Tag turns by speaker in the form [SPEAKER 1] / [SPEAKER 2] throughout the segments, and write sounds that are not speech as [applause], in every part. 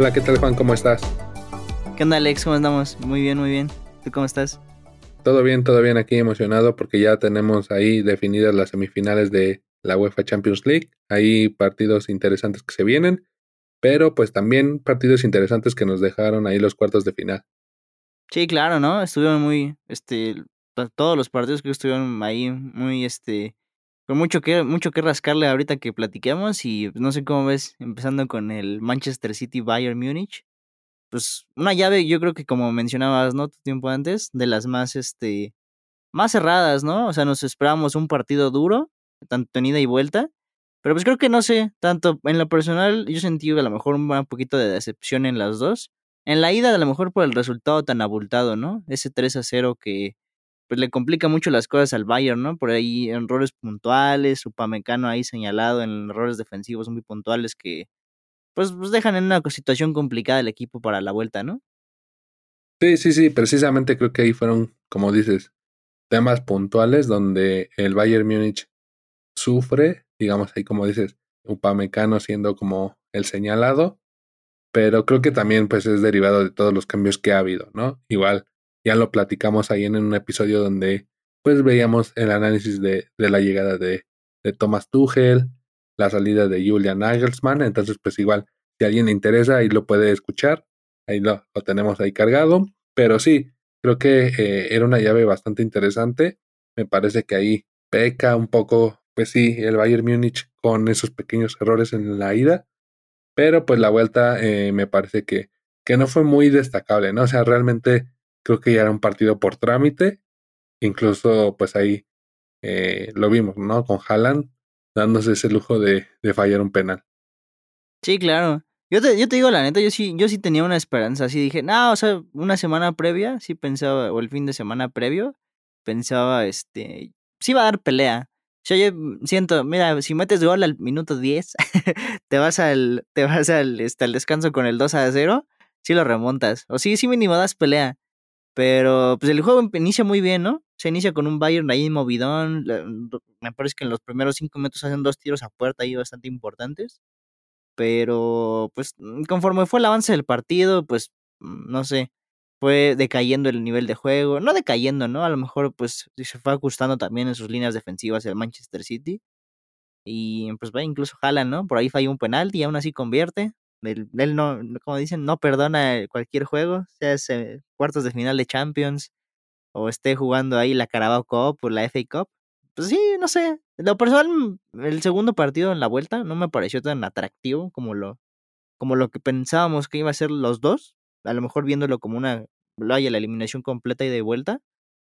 [SPEAKER 1] Hola, ¿qué tal Juan? ¿Cómo estás?
[SPEAKER 2] ¿Qué onda Alex? ¿Cómo andamos? Muy bien, muy bien. ¿Tú cómo estás?
[SPEAKER 1] Todo bien, todo bien aquí emocionado porque ya tenemos ahí definidas las semifinales de la UEFA Champions League. Hay partidos interesantes que se vienen, pero pues también partidos interesantes que nos dejaron ahí los cuartos de final.
[SPEAKER 2] Sí, claro, ¿no? Estuvieron muy, este, todos los partidos que estuvieron ahí muy, este, con mucho que, mucho que rascarle ahorita que platiquemos y no sé cómo ves, empezando con el Manchester City Bayern Múnich. Pues una llave, yo creo que como mencionabas, ¿no? Tu tiempo antes, de las más, este, más cerradas, ¿no? O sea, nos esperábamos un partido duro, tanto en ida y vuelta. Pero pues creo que no sé, tanto en lo personal, yo sentí a lo mejor un poquito de decepción en las dos. En la ida, a lo mejor por el resultado tan abultado, ¿no? Ese 3 a 0 que pues le complica mucho las cosas al Bayern, ¿no? Por ahí errores puntuales, Upamecano ahí señalado en errores defensivos muy puntuales que pues, pues dejan en una situación complicada el equipo para la vuelta, ¿no?
[SPEAKER 1] Sí, sí, sí, precisamente creo que ahí fueron, como dices, temas puntuales donde el Bayern Múnich sufre, digamos ahí como dices, Upamecano siendo como el señalado, pero creo que también pues es derivado de todos los cambios que ha habido, ¿no? Igual ya lo platicamos ahí en un episodio donde pues veíamos el análisis de, de la llegada de, de Thomas Tuchel, la salida de Julian Nagelsmann, entonces pues igual si a alguien le interesa ahí lo puede escuchar, ahí lo, lo tenemos ahí cargado, pero sí, creo que eh, era una llave bastante interesante, me parece que ahí peca un poco, pues sí, el Bayern Múnich con esos pequeños errores en la ida, pero pues la vuelta eh, me parece que, que no fue muy destacable, ¿no? O sea, realmente creo que ya era un partido por trámite, incluso pues ahí eh, lo vimos, ¿no? Con Haaland dándose ese lujo de, fallar un penal.
[SPEAKER 2] Sí, claro. Yo te, yo te digo la neta, yo sí, yo sí tenía una esperanza, así dije, no, o sea, una semana previa, sí pensaba, o el fin de semana previo, pensaba, este, sí va a dar pelea. O sea, yo siento, mira, si metes gol al minuto 10, [laughs] te vas al, te vas al, este, al descanso con el 2 a 0, sí lo remontas. O sí, sí mínimo das pelea. Pero pues el juego inicia muy bien, ¿no? Se inicia con un Bayern ahí movidón. Me parece que en los primeros cinco metros hacen dos tiros a puerta ahí bastante importantes. Pero pues mm, conforme fue el avance del partido, pues mm, no sé, fue decayendo el nivel de juego. No decayendo, ¿no? A lo mejor pues se fue ajustando también en sus líneas defensivas el Manchester City. Y pues va, incluso jalan, ¿no? Por ahí falló un penalti y aún así convierte. Él, no, como dicen, no perdona cualquier juego, sea cuartos de final de Champions o esté jugando ahí la Carabao Cup o la FA Cup. Pues sí, no sé. Lo personal, el segundo partido en la vuelta no me pareció tan atractivo como lo, como lo que pensábamos que iba a ser los dos. A lo mejor viéndolo como una, vaya, la eliminación completa y de vuelta.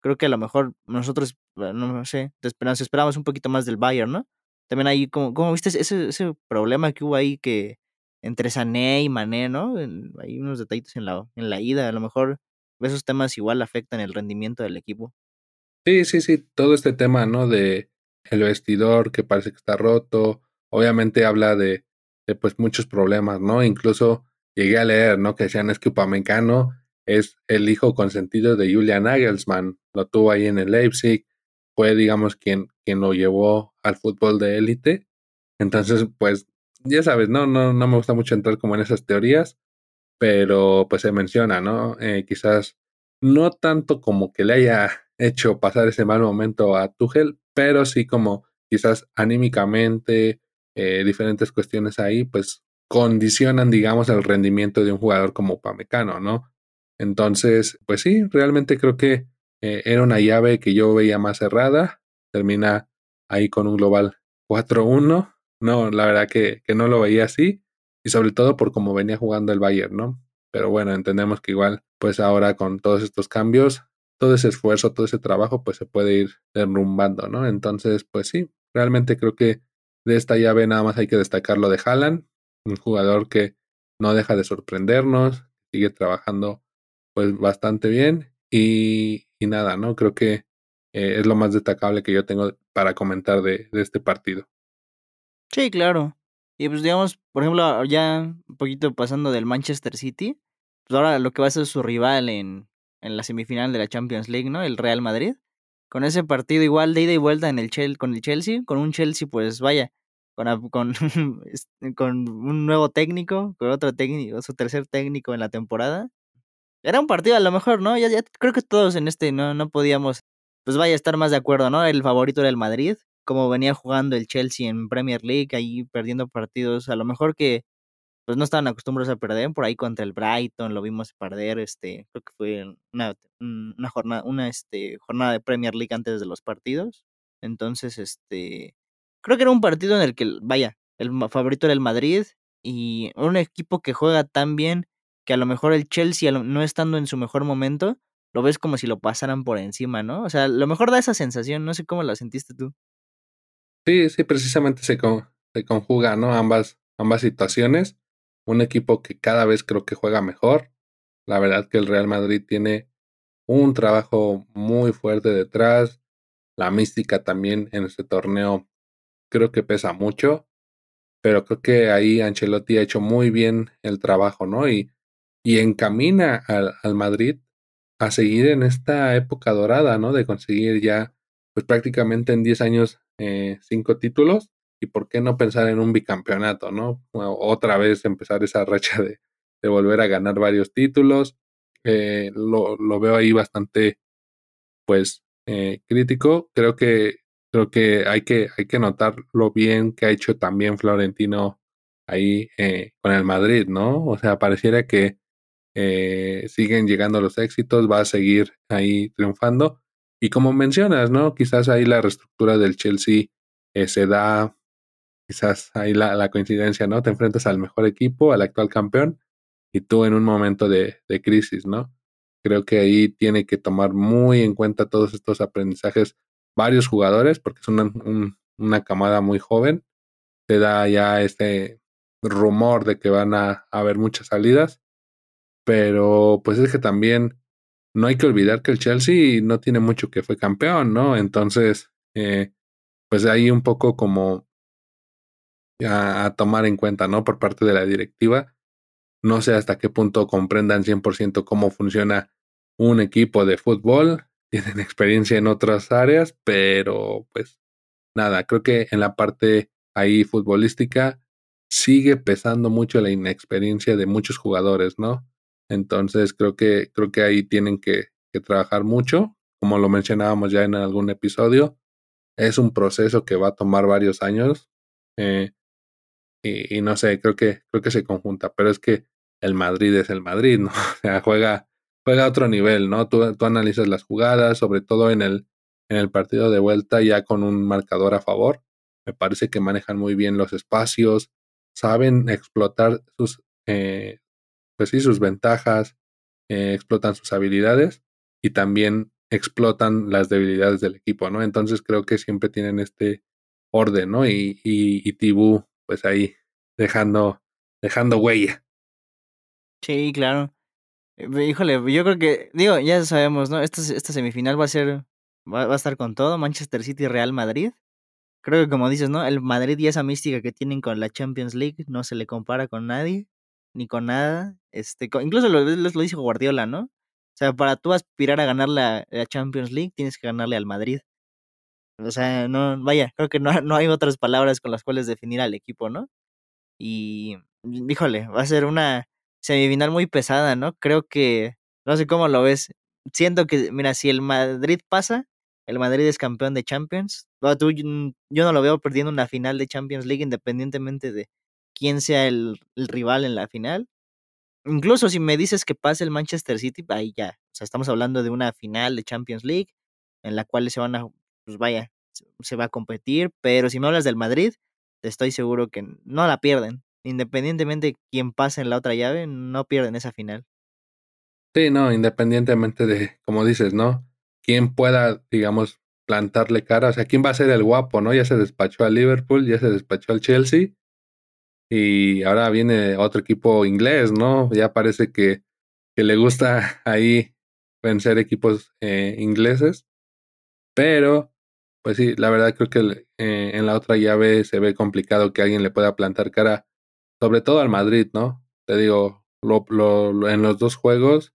[SPEAKER 2] Creo que a lo mejor nosotros, eh, no sé, nos esperábamos un poquito más del Bayern, ¿no? También ahí, como, como viste ese, ese problema que hubo ahí que entre Sané y Mané, ¿no? hay unos detallitos en la, en la ida, a lo mejor esos temas igual afectan el rendimiento del equipo.
[SPEAKER 1] Sí, sí, sí, todo este tema, ¿no? De el vestidor que parece que está roto, obviamente habla de, de pues muchos problemas, ¿no? Incluso llegué a leer, ¿no? Que decían es que Upamecano es el hijo consentido de Julian Nagelsmann, lo tuvo ahí en el Leipzig, fue, digamos, quien, quien lo llevó al fútbol de élite. Entonces, pues ya sabes, no, no, no me gusta mucho entrar como en esas teorías, pero pues se menciona, ¿no? Eh, quizás no tanto como que le haya hecho pasar ese mal momento a Tuchel, pero sí como quizás anímicamente, eh, diferentes cuestiones ahí, pues condicionan, digamos, el rendimiento de un jugador como Pamecano, ¿no? Entonces, pues sí, realmente creo que eh, era una llave que yo veía más cerrada, termina ahí con un global 4-1 no, la verdad que, que, no lo veía así y sobre todo por cómo venía jugando el Bayern, ¿no? Pero bueno, entendemos que igual, pues ahora con todos estos cambios, todo ese esfuerzo, todo ese trabajo, pues se puede ir derrumbando, ¿no? Entonces, pues sí, realmente creo que de esta llave nada más hay que destacar lo de Haaland, un jugador que no deja de sorprendernos, sigue trabajando pues bastante bien y, y nada, ¿no? Creo que eh, es lo más destacable que yo tengo para comentar de, de este partido.
[SPEAKER 2] Sí, claro. Y pues digamos, por ejemplo, ya un poquito pasando del Manchester City, pues ahora lo que va a ser su rival en, en la semifinal de la Champions League, ¿no? El Real Madrid. Con ese partido igual de ida y vuelta en el Chel con el Chelsea, con un Chelsea, pues vaya, con, con, [laughs] con un nuevo técnico, con otro técnico, su tercer técnico en la temporada. Era un partido a lo mejor, ¿no? Ya, ya creo que todos en este no, no podíamos, pues vaya a estar más de acuerdo, ¿no? El favorito era el Madrid, como venía jugando el Chelsea en Premier League, ahí perdiendo partidos, a lo mejor que pues no estaban acostumbrados a perder, por ahí contra el Brighton lo vimos perder, este, creo que fue una, una jornada, una este, jornada de Premier League antes de los partidos. Entonces, este, creo que era un partido en el que, vaya, el favorito era el Madrid y un equipo que juega tan bien que a lo mejor el Chelsea, no estando en su mejor momento, lo ves como si lo pasaran por encima, ¿no? O sea, lo mejor da esa sensación, no sé cómo la sentiste tú.
[SPEAKER 1] Sí, sí, precisamente se, se conjuga. Ambas, ambas situaciones un equipo que cada vez creo que juega mejor. La verdad que el Real Madrid tiene un trabajo muy fuerte detrás. La mística también en este torneo creo que pesa mucho. Pero creo que ahí Ancelotti ha hecho muy bien el trabajo, ¿no? Y, y encamina al, al Madrid a seguir en esta época dorada, ¿no? De conseguir ya, pues prácticamente en 10 años, eh, cinco títulos y por qué no pensar en un bicampeonato, ¿no? otra vez empezar esa racha de, volver a ganar varios títulos. Eh, lo, veo ahí bastante, pues, eh, crítico. Creo que, creo que hay que, hay que notar lo bien que ha hecho también Florentino ahí eh, con el Madrid, ¿no? O sea, pareciera que siguen llegando los éxitos, va a seguir ahí triunfando. Y como mencionas, ¿no? Quizás ahí la reestructura del Chelsea se da quizás ahí la, coincidencia, ¿no? Te enfrentas al mejor equipo, al actual campeón, y tú en un momento de, crisis, ¿no? Creo que ahí tiene que tomar muy en cuenta todos estos aprendizajes varios jugadores, porque es una, una camada muy joven. Te da ya este rumor de que van a, haber muchas salidas, pero pues es que también no hay que olvidar que el Chelsea no tiene mucho que fue campeón, ¿no? Entonces, eh, pues ahí un poco como a, tomar en cuenta, ¿no? Por parte de la directiva. No sé hasta qué punto comprendan 100% cómo funciona un equipo de fútbol. [laughs] Tienen experiencia en otras áreas, pero pues nada, creo que en la parte ahí futbolística sigue pesando mucho la inexperiencia de muchos jugadores, ¿no? Entonces creo que, creo que ahí tienen que, trabajar mucho, como lo mencionábamos ya en algún episodio. Es un proceso que va a tomar varios años. Eh, y, no sé, creo que, creo que se conjunta, pero es que el Madrid es el Madrid, ¿no? [laughs] O sea, juega, juega a otro nivel, ¿no? Tú, tú analizas las jugadas, sobre todo en el, en el partido de vuelta, ya con un marcador a favor. Me parece que manejan muy bien los espacios, saben explotar sus, eh, pues sí, sus ventajas, eh, explotan sus habilidades y también explotan las debilidades del equipo, ¿no? Entonces creo que siempre tienen este orden, ¿no? Y, y, y Tibú pues ahí dejando, dejando huella.
[SPEAKER 2] Sí, claro. Híjole, yo creo que, digo, ya sabemos, ¿no? Esta, esta semifinal va a ser, va, a estar con todo, Manchester City Real Madrid. Creo que como dices, ¿no? El Madrid y esa mística que tienen con la Champions League no se le compara con nadie, ni con nada. Este, incluso lo, lo, lo dijo Guardiola, ¿no? O sea, para tú aspirar a ganar la, la Champions League, tienes que ganarle al Madrid. O sea, no, vaya, creo que no, [laughs] no hay otras palabras con las cuales definir al equipo, ¿no? Y, híjole, va a ser una semifinal muy pesada, ¿no? Creo que, no sé cómo lo ves. Siento que, mira, si el Madrid pasa, el Madrid es campeón de Champions. Tú, yo no lo veo perdiendo una final de Champions League independientemente de quién sea el, rival en la final. Incluso si me dices que pase el Manchester City, ahí ya. O sea, estamos hablando de una final de Champions League en la cual se van a pues vaya, se va a competir, pero si me hablas del Madrid, estoy seguro que no la pierden. Independientemente de quién pase en la otra llave, no pierden esa final.
[SPEAKER 1] Sí, no, independientemente de, como dices, ¿no? Quién pueda, digamos, plantarle cara, o sea, quién va a ser el guapo, ¿no? Ya se despachó al Liverpool, ya se despachó al Chelsea y ahora viene otro equipo inglés, ¿no? Ya parece que, que le gusta [laughs] ahí vencer equipos eh, ingleses, pero pues sí, la verdad creo que eh, en la otra llave se ve complicado que alguien le pueda plantar cara, sobre todo al Madrid, ¿no? Te digo, lo, lo, en los dos juegos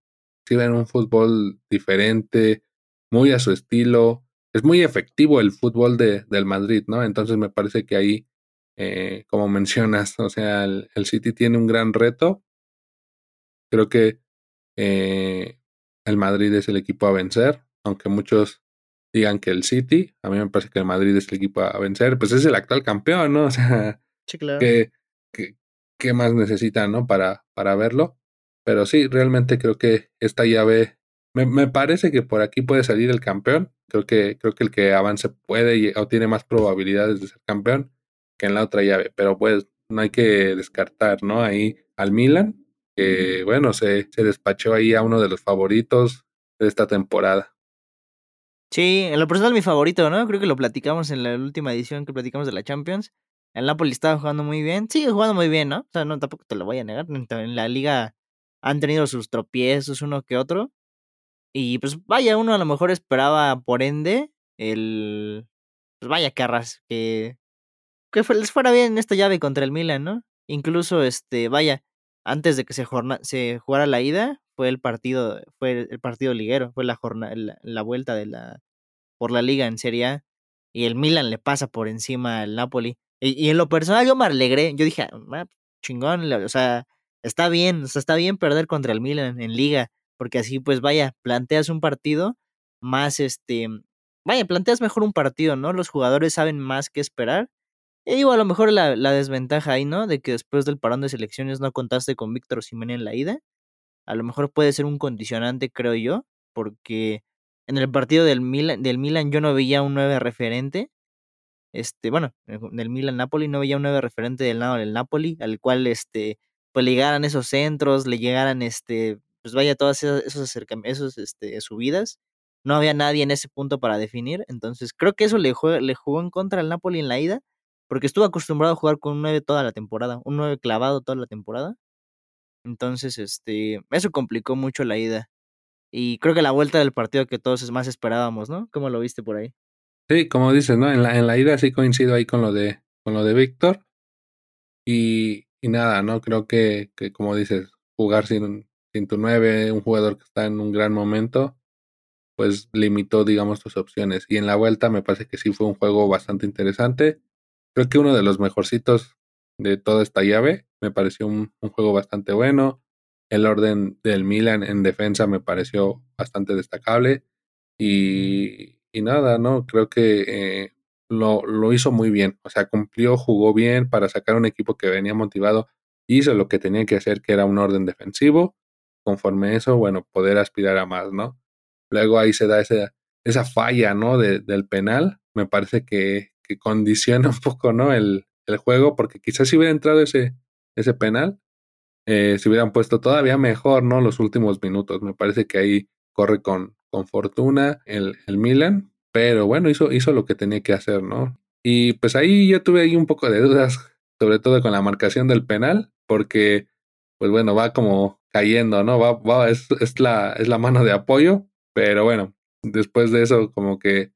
[SPEAKER 1] sí ven un fútbol diferente, muy a su estilo. Es muy efectivo el fútbol de, del Madrid, ¿no? Entonces me parece que ahí eh, como mencionas, o sea, el, City tiene un gran reto. Creo que eh, el Madrid es el equipo a vencer, aunque muchos digan que el City, a mí me parece que el Madrid es el equipo a vencer, pues es el actual campeón, ¿no? [laughs] O sea, ¿qué, qué, más necesitan, ¿no? Para, para verlo. Pero sí, realmente creo que esta llave, me, me, parece que por aquí puede salir el campeón. Creo que, creo que el que avance puede o tiene más probabilidades de ser campeón que en la otra llave. Pero pues no hay que descartar, ¿no? Ahí al Milan, que bueno, se, se despachó ahí a uno de los favoritos de esta temporada.
[SPEAKER 2] Sí, en lo personal mi favorito, ¿no? Creo que lo platicamos en la última edición que platicamos de la Champions. El Napoli estaba jugando muy bien. Sigue jugando muy bien, ¿no? O sea, no, tampoco te lo voy a negar. En la liga han tenido sus tropiezos uno que otro. Y pues vaya, uno a lo mejor esperaba por ende el... Pues vaya carras, que... Que les fuera bien esta llave contra el Milan, ¿no? Incluso, este, vaya, antes de que se, jugara la ida, fue el partido, fue el partido liguero, fue la la, vuelta de la, por la liga en Serie A. Y el Milan le pasa por encima al Napoli. Y, en lo personal yo me alegré. Yo dije, ah, chingón, o sea, está bien, o sea, está bien perder contra el Milan en liga, porque así pues vaya, planteas un partido más este, vaya, planteas mejor un partido, ¿no? Los jugadores saben más qué esperar. Y digo, a lo mejor la, la desventaja ahí, ¿no? De que después del parón de selecciones no contaste con Víctor Simene en la ida. A lo mejor puede ser un condicionante, creo yo, porque en el partido del Milan, del Milan yo no veía un 9 referente este, bueno, del Milan Napoli, no veía un nuevo referente del lado del Napoli, al cual este, pues le llegaran esos centros, le llegaran este, pues vaya todas esas, esos esos este, subidas. No había nadie en ese punto para definir. Entonces, creo que eso le, le jugó en contra al Napoli en la ida, porque estuvo acostumbrado a jugar con un 9 toda la temporada, un 9 clavado toda la temporada. Entonces, este, eso complicó mucho la ida. Y creo que la vuelta del partido que todos más esperábamos, ¿no? ¿Cómo lo viste por ahí?
[SPEAKER 1] Sí, como dices, ¿no? En la, en la ida sí coincido ahí con lo de, con lo de Víctor. Y, y nada, ¿no? Creo que, que como dices, jugar sin, sin tu nueve, un jugador que está en un gran momento, pues limitó, digamos, tus opciones. Y en la vuelta me parece que sí fue un juego bastante interesante. Creo que uno de los mejorcitos de toda esta llave. Me pareció un, juego bastante bueno. El orden del Milan en defensa me pareció bastante destacable. Y, y nada, ¿no? Creo que eh, lo, lo, hizo muy bien. O sea, cumplió, jugó bien para sacar un equipo que venía motivado. Hizo lo que tenía que hacer, que era un orden defensivo. Conforme eso, bueno, poder aspirar a más, ¿no? Luego ahí se da esa, esa falla, ¿no? De, del penal. Me parece que, condiciona [laughs] un poco, ¿no? El, el, juego, porque quizás si hubiera entrado ese, ese penal, eh, se hubieran puesto todavía mejor, ¿no? Los últimos minutos. Me parece que ahí corre con, con fortuna el, el Milan, pero bueno, hizo, hizo lo que tenía que hacer, ¿no? Y pues ahí yo tuve ahí un poco de dudas, [laughs] sobre todo con la marcación del penal, porque pues bueno, va como cayendo, ¿no? Va, va, es, es, la, es la mano de apoyo, pero bueno, después de eso como que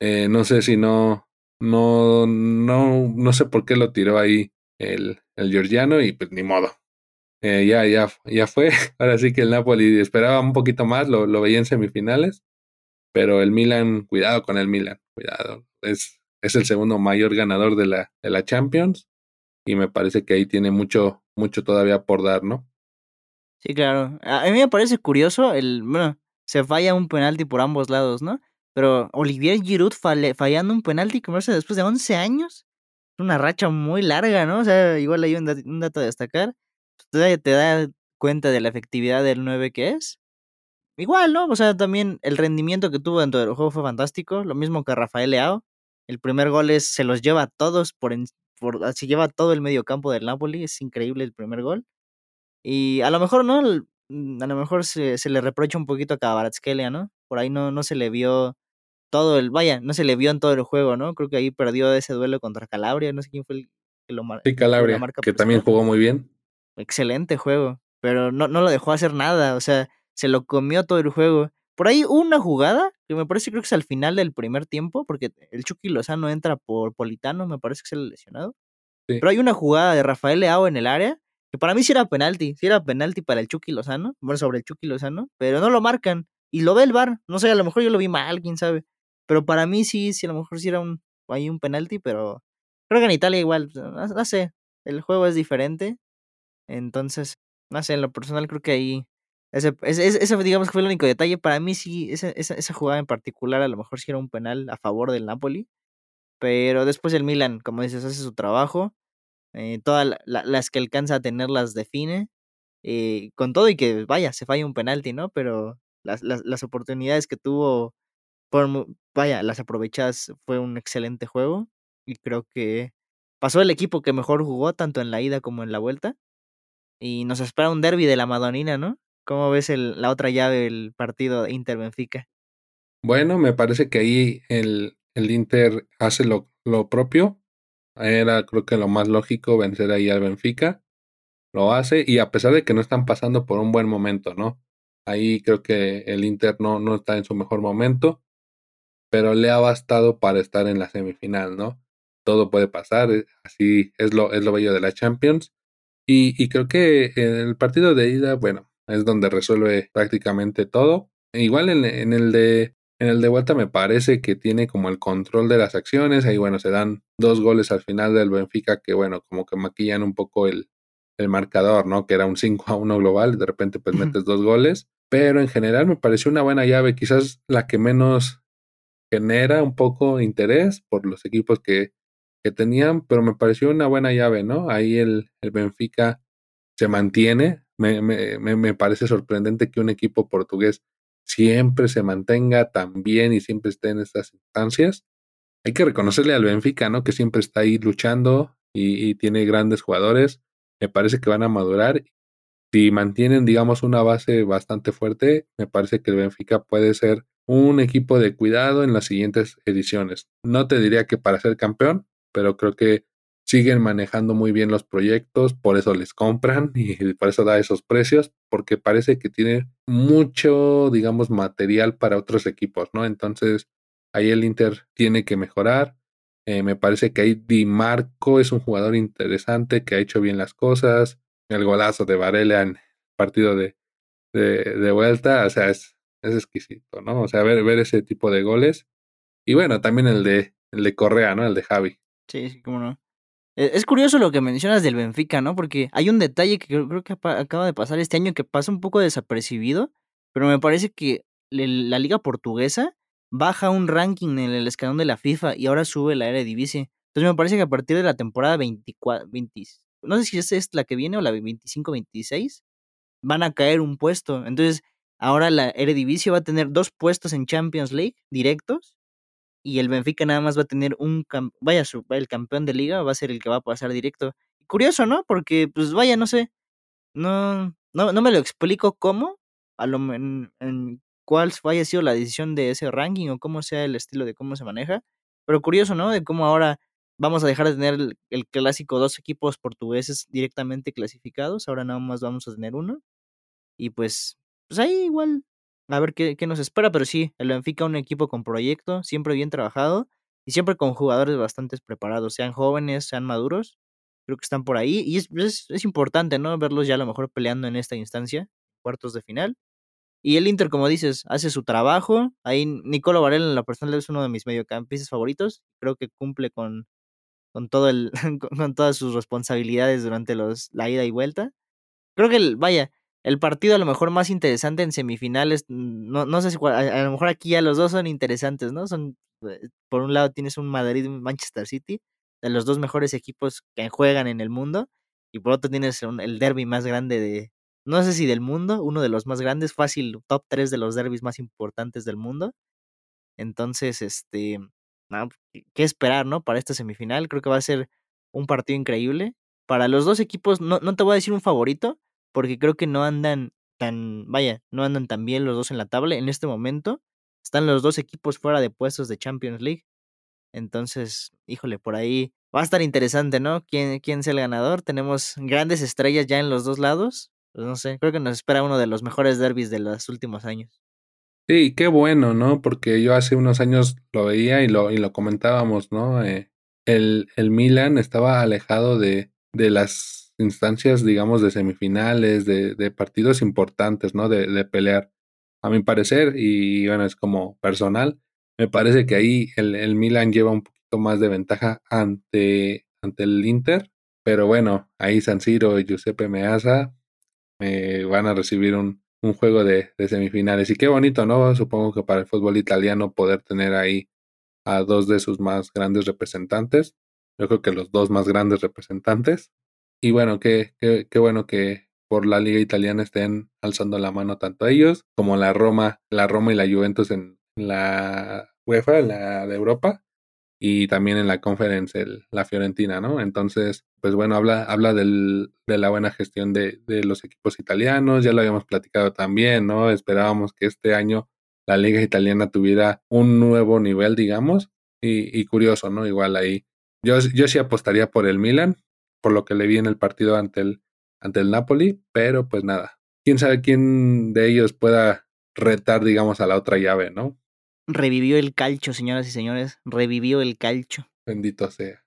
[SPEAKER 1] eh, no sé si no, no, no, no sé por qué lo tiró ahí el, el georgiano y pues ni modo. Eh, ya, ya, ya fue. [laughs] Ahora sí que el Napoli esperaba un poquito más, lo, lo veía en semifinales, pero el Milan, cuidado con el Milan, cuidado. Es, es el segundo mayor ganador de la, de la Champions y me parece que ahí tiene mucho, mucho todavía por dar, ¿no?
[SPEAKER 2] Sí, claro. A mí me parece curioso el, bueno, se falla un penalti por ambos lados, ¿no? Pero Olivier Giroud fallando un penalti, como después de 11 años, una racha muy larga, ¿no? O sea, igual hay un, dato a destacar te, te da cuenta de la efectividad del 9 que es. Igual, ¿no? O sea, también el rendimiento que tuvo dentro del juego fue fantástico. Lo mismo que Rafael Leao. El primer gol es, se los lleva a todos por, por se lleva todo el medio campo del Napoli. Es increíble el primer gol. Y a lo mejor, ¿no? Mm, a lo mejor se, le reprocha un poquito a Kvaratskhelia, ¿no? Por ahí no, no se le vio todo el, vaya, no se le vio en todo el juego, ¿no? Creo que ahí perdió ese duelo contra Calabria, no sé quién fue el que lo
[SPEAKER 1] marcó. Sí, Calabria, que también jugó muy bien
[SPEAKER 2] excelente juego, pero no, no lo dejó hacer nada, o sea, se lo comió todo el juego. Por ahí una jugada, que me parece creo que es al final del primer tiempo, porque el Chucky Lozano entra por Politano, me parece que es el lesionado. Pero hay una jugada de Rafael Leao en el área, que para mí sí era penalti, sí era penalti para el Chucky Lozano, bueno, sobre el Chucky Lozano, pero no lo marcan. Y lo ve el VAR, no sé, a lo mejor yo lo vi mal, quién sabe. Pero para mí sí, sí, a lo mejor sí era un, hay un penalti, pero Creo que en Italia igual, no, sé, el juego es diferente. Entonces, no sé, en lo personal creo que ahí, ese, ese, digamos que fue el único detalle. Para mí sí, esa, esa, esa jugada en particular a lo mejor sí era un penal a favor del Napoli. Pero después el Milan, como dices, hace su trabajo. Eh, todas las que alcanza a tener las define. Eh, con todo y que, vaya, se falla un penalti, ¿no? Pero las, las, las oportunidades que tuvo, fueron, vaya, las aprovechadas, fue un excelente juego. Y creo que pasó el equipo que mejor jugó, tanto en la ida como en la vuelta. Y nos espera un derby de la Madonina, ¿no? ¿Cómo ves el, la otra llave del partido Inter-Benfica?
[SPEAKER 1] Bueno, me parece que ahí el, el Inter hace lo, lo propio. Era creo que lo más lógico vencer ahí al Benfica. Lo hace y a pesar de que no están pasando por un buen momento, ¿no? Ahí creo que el Inter no, no está en su mejor momento, pero le ha bastado para estar en la semifinal, ¿no? Todo puede pasar, eh, así es lo, es lo bello de la Champions. Y, y creo que en el partido de ida, bueno, es donde resuelve prácticamente todo. Igual en, en el de en el de vuelta me parece que tiene como el control de las acciones. Ahí, bueno, se dan dos goles al final del Benfica que, bueno, como que maquillan un poco el, el marcador, ¿no? Que era un 5 a 1 global. De repente, pues metes dos goles. Pero en general me pareció una buena llave. Quizás la que menos genera un poco interés por los equipos que, que tenían, pero me pareció una buena llave, ¿no? Ahí el, el Benfica se mantiene. Me, me, me parece sorprendente que un equipo portugués siempre se mantenga tan bien y siempre esté en estas instancias. Hay que reconocerle al Benfica, ¿no? Que siempre está ahí luchando y, tiene grandes jugadores. Me parece que van a madurar. Si mantienen, digamos, una base bastante fuerte, me parece que el Benfica puede ser un equipo de cuidado en las siguientes ediciones. No te diría que para ser campeón, pero creo que siguen manejando muy bien los proyectos, por eso les compran [laughs] y por eso da esos precios, porque parece que tiene mucho, digamos, material para otros equipos, ¿no? Entonces, ahí el Inter tiene que mejorar. Eh, me parece que ahí Di Marco es un jugador interesante que ha hecho bien las cosas. El golazo de Varela en partido de, de, vuelta, o sea, es, es exquisito, ¿no? O sea, ver, ver ese tipo de goles. Y bueno, también el de, el de Correa, ¿no? El de Javi.
[SPEAKER 2] Sí, sí, cómo no. E, es curioso lo que mencionas del Benfica, ¿no? Porque hay un detalle que creo que acaba de pasar este año que pasa un poco desapercibido, pero me parece que la liga portuguesa baja un ranking en el escalón de la FIFA y ahora sube la Eredivisie. Entonces me parece que a partir de la temporada 24, 20, no sé si esta es la que viene o la 25-26, van a caer un puesto. Entonces ahora la Eredivisie va a tener dos puestos en Champions League directos y el Benfica nada más va a tener un, vaya, el campeón de liga va a ser el que va a pasar directo. Curioso, ¿no? Porque, pues vaya, no sé, no, no, no me lo explico cómo, a lo, cuál haya sido la decisión de ese ranking o cómo sea el estilo de cómo se maneja, pero curioso, ¿no? De cómo ahora vamos a dejar de tener el, clásico dos equipos portugueses directamente clasificados, ahora nada más vamos a tener uno. Y pues, pues ahí igual a ver qué, nos espera, pero sí, el Benfica un equipo con proyecto, siempre bien trabajado y siempre con jugadores bastante preparados, sean jóvenes, sean maduros, creo que están por ahí y es, es, importante, ¿no? Verlos ya a lo mejor peleando en esta instancia, cuartos de final. Y el Inter, como dices, hace su trabajo. Ahí Nicolo Varela en la personal es uno de mis mediocampistas favoritos. Creo que cumple con, con todo el, [laughs] con, todas sus responsabilidades durante los, la ida y vuelta. Creo que el, vaya, el partido a lo mejor más interesante en semifinales, no, no sé si a, lo mejor aquí ya los dos son interesantes, ¿no? Son, eh, por un lado tienes un Madrid un Manchester City, de los dos mejores equipos que juegan en el mundo, y por otro tienes el derby más grande de, no sé si del mundo, uno de los más grandes, fácil, top 3 de los derbis más importantes del mundo. Entonces, este, ¿qué esperar, no? Para esta semifinal, creo que va a ser un partido increíble. Para los dos equipos, no, no te voy a decir un favorito, porque creo que no andan tan, vaya, no andan tan bien los dos en la tabla. En este momento están los dos equipos fuera de puestos de Champions League. Entonces, híjole, por ahí va a estar interesante, ¿no? ¿Quién, quién es el ganador? Tenemos grandes estrellas ya en los dos lados. Pues no sé, creo que nos espera uno de los mejores derbis de los últimos años.
[SPEAKER 1] Sí, qué bueno, ¿no? Porque yo hace unos años lo veía y lo, y lo comentábamos, ¿no? Eh, el, el Milan estaba alejado de, de las instancias, digamos, de semifinales, de, de partidos importantes, ¿no? De, de, pelear. A mi parecer, y bueno, es como personal, me parece que ahí el, el Milan lleva un poquito más de ventaja ante, ante el Inter. Pero bueno, ahí San Siro y Giuseppe Meazza me van a recibir un, un juego de, de, semifinales. Y qué bonito, ¿no? Supongo que para el fútbol italiano poder tener ahí a dos de sus más grandes representantes. Yo creo que los dos más grandes representantes. Y bueno, qué, qué, qué bueno que por la liga italiana estén alzando la mano tanto ellos como la Roma, la Roma y la Juventus en la UEFA, la de Europa, y también en la Conference, la Fiorentina, ¿no? Entonces, pues bueno, habla, habla del, de la buena gestión de, de, los equipos italianos, ya lo habíamos platicado también, ¿no? Esperábamos que este año la liga italiana tuviera un nuevo nivel, digamos, y, y curioso, ¿no? Igual ahí. Yo, yo sí apostaría por el Milan, por lo que le vi en el partido ante el, ante el Napoli, pero pues nada. Quién sabe quién de ellos pueda retar, digamos, a la otra llave, ¿no?
[SPEAKER 2] Revivió el calcho, señoras y señores. Revivió el calcho.
[SPEAKER 1] Bendito sea.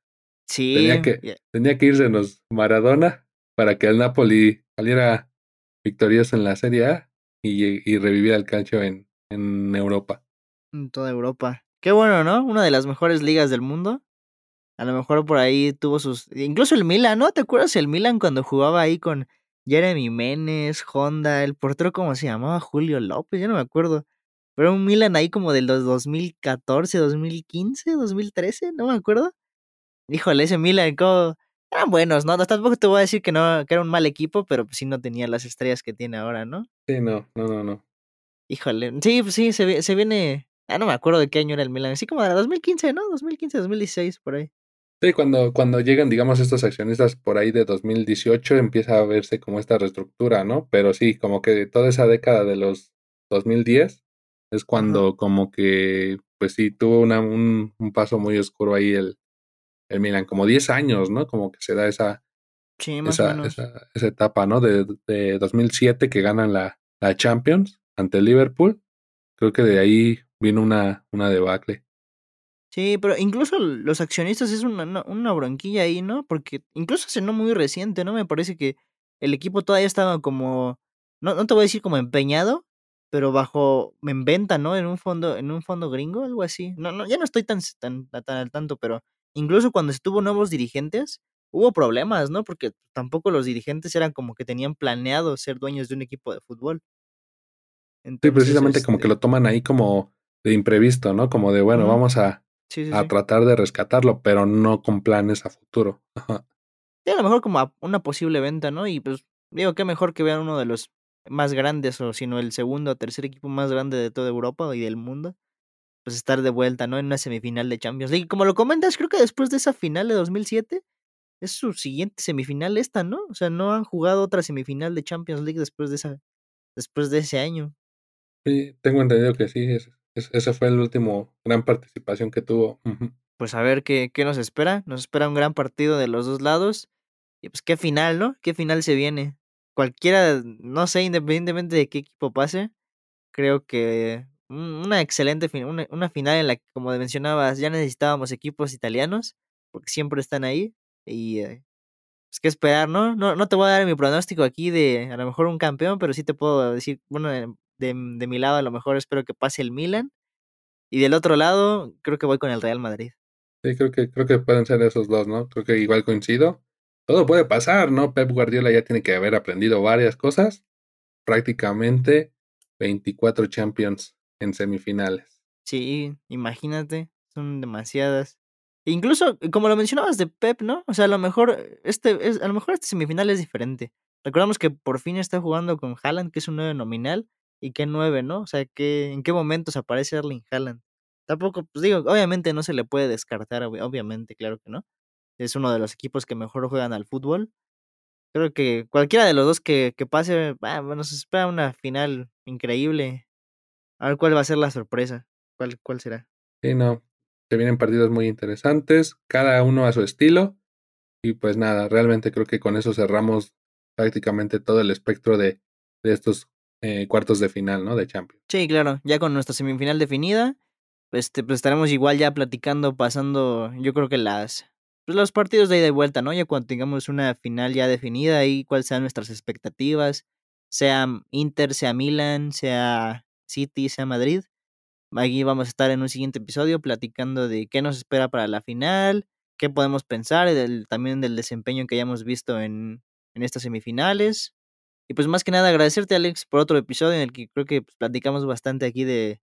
[SPEAKER 2] Sí.
[SPEAKER 1] Tenía que,
[SPEAKER 2] ya-
[SPEAKER 1] tenía que irsenos Maradona para que el Napoli saliera victorioso en la Serie A y, y reviviera el calcio en, en Europa.
[SPEAKER 2] En toda Europa. Qué bueno, ¿no? Una de las mejores ligas del mundo. A lo mejor por ahí tuvo sus. Incluso el Milan, ¿no? ¿Te acuerdas el Milan cuando jugaba ahí con Jeremy Menes, Honda, el portero, ¿cómo se llamaba? Julio López, ya no me acuerdo. Pero un Milan ahí como del dos- 2014, 2015, 2013, no me acuerdo. Híjole, ese Milan, ¿cómo? Eran buenos, ¿no? Tampoco te voy a decir que no, que era un mal equipo, pero pues sí no tenía las estrellas que tiene ahora, ¿no?
[SPEAKER 1] Sí, no, no, no, no.
[SPEAKER 2] Híjole, sí, pues sí, se, se viene. Ah, no me acuerdo de qué año era el Milan. Así como de 2015, ¿no? 2015, 2016, por ahí.
[SPEAKER 1] Sí, cuando, cuando llegan, digamos, estos accionistas por ahí de 2018, empieza a verse como esta reestructura, ¿no? Pero sí, como que toda esa década de los 2010 es cuando como que, pues sí, tuvo una, un, un paso muy oscuro ahí el, el Milan, como 10 años, ¿no? Como que se da esa,
[SPEAKER 2] Sí,
[SPEAKER 1] esa, esa, esa etapa, ¿no? De, de 2007 que ganan la, la Champions ante el Liverpool. Creo que de ahí vino una, una debacle.
[SPEAKER 2] Sí, pero incluso los accionistas es una, una, una bronquilla ahí, ¿no? Porque incluso se no muy reciente, ¿no? Me parece que el equipo todavía estaba como. No, no te voy a decir como empeñado, pero bajo. en venta, ¿no? En un fondo, en un fondo gringo, algo así. No, no, ya no estoy tan, tan, tan al tanto, pero incluso cuando estuvo nuevos dirigentes, hubo problemas, ¿no? Porque tampoco los dirigentes eran como que tenían planeado ser dueños de un equipo de fútbol.
[SPEAKER 1] Sí, precisamente como que
[SPEAKER 2] este,
[SPEAKER 1] lo toman ahí como de imprevisto, ¿no? Como de, bueno, vamos a,
[SPEAKER 2] sí, sí,
[SPEAKER 1] a
[SPEAKER 2] sí.
[SPEAKER 1] tratar de rescatarlo, pero no con planes a futuro. [laughs]
[SPEAKER 2] Sí, a lo mejor como a una posible venta, ¿no? Y pues digo, qué mejor que vean uno de los más grandes, o sino el segundo o tercer equipo más grande de toda Europa y del mundo, pues estar de vuelta, ¿no? En una semifinal de Champions League. Como lo comentas, creo que después de esa final de 2007, es su siguiente semifinal esta, ¿no? O sea, no han jugado otra semifinal de Champions League después de esa, después de ese año.
[SPEAKER 1] Sí, tengo entendido que sí, es, es- esa fue la última gran participación que tuvo.
[SPEAKER 2] Pues a ver qué, qué nos espera. Nos espera un gran partido de los dos lados. Y pues qué final, ¿no? ¿Qué final se viene? Cualquiera, no sé, independientemente de qué equipo pase, creo que un- una excelente fin- una, una final en la que, como mencionabas, ya necesitábamos equipos italianos, porque siempre están ahí. Y eh, pues esperar, ¿no? ¿no? No te voy a dar mi pronóstico aquí de a lo mejor un campeón, pero sí te puedo decir, bueno, de, de, de mi lado a lo mejor espero que pase el Milan. Y del otro lado, creo que voy con el Real Madrid.
[SPEAKER 1] Sí, creo que, creo que pueden ser esos dos, ¿no? Creo que igual coincido. Todo puede pasar, ¿no? Pep Guardiola ya tiene que haber aprendido varias cosas. Prácticamente 24 Champions en semifinales.
[SPEAKER 2] Sí, imagínate, son demasiadas. E incluso, como lo mencionabas de Pep, ¿no? O sea, a lo mejor eh, este es, a lo mejor este semifinal es diferente. Recordamos que por fin está jugando con Haaland, que es un 9 nominal, y que 9, ¿no? O sea, en qué momentos aparece Erling Haaland. Tampoco, pues digo, obviamente no se le puede descartar, obvi- obviamente, claro que no. Es uno de los equipos que mejor juegan al fútbol. Creo que cualquiera de los dos que, que pase, bueno, se espera una final increíble. A ver cuál va a ser la sorpresa. ¿Cuál, cuál será?
[SPEAKER 1] Sí, no. Se vienen partidos muy interesantes, cada uno a su estilo. Y pues nada, realmente creo que con eso cerramos prácticamente todo el espectro de, de estos eh, cuartos de final, ¿no? De Champions.
[SPEAKER 2] Sí, claro, ya con nuestra semifinal definida, este, pues estaremos igual ya platicando, pasando, yo creo que las, pues los partidos de ida y vuelta, ¿no? Ya cuando tengamos una final ya definida y cuáles sean nuestras expectativas, sea Inter, sea Milan, sea City, sea Madrid, Aquí vamos a estar en un siguiente episodio platicando de qué nos espera para la final, qué podemos pensar, del, también del desempeño que hayamos visto en, en estas semifinales. Y pues más que nada agradecerte Alex por otro episodio en el que creo que pues, platicamos bastante aquí de,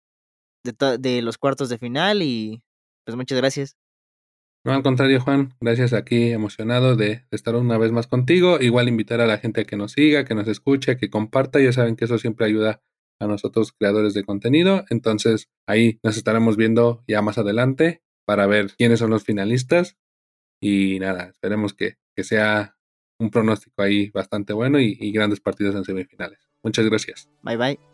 [SPEAKER 2] de, de los cuartos de final y pues muchas gracias.
[SPEAKER 1] No, al contrario, Juan, gracias aquí, emocionado de, estar una vez más contigo. Igual invitar a la gente a que nos siga, que nos escuche, que comparta. Ya saben que eso siempre ayuda a nosotros creadores de contenido. Entonces ahí nos estaremos viendo ya más adelante para ver quiénes son los finalistas. Y nada, esperemos que, que sea un pronóstico ahí bastante bueno y, y grandes partidos en semifinales. Muchas gracias.
[SPEAKER 2] Bye bye.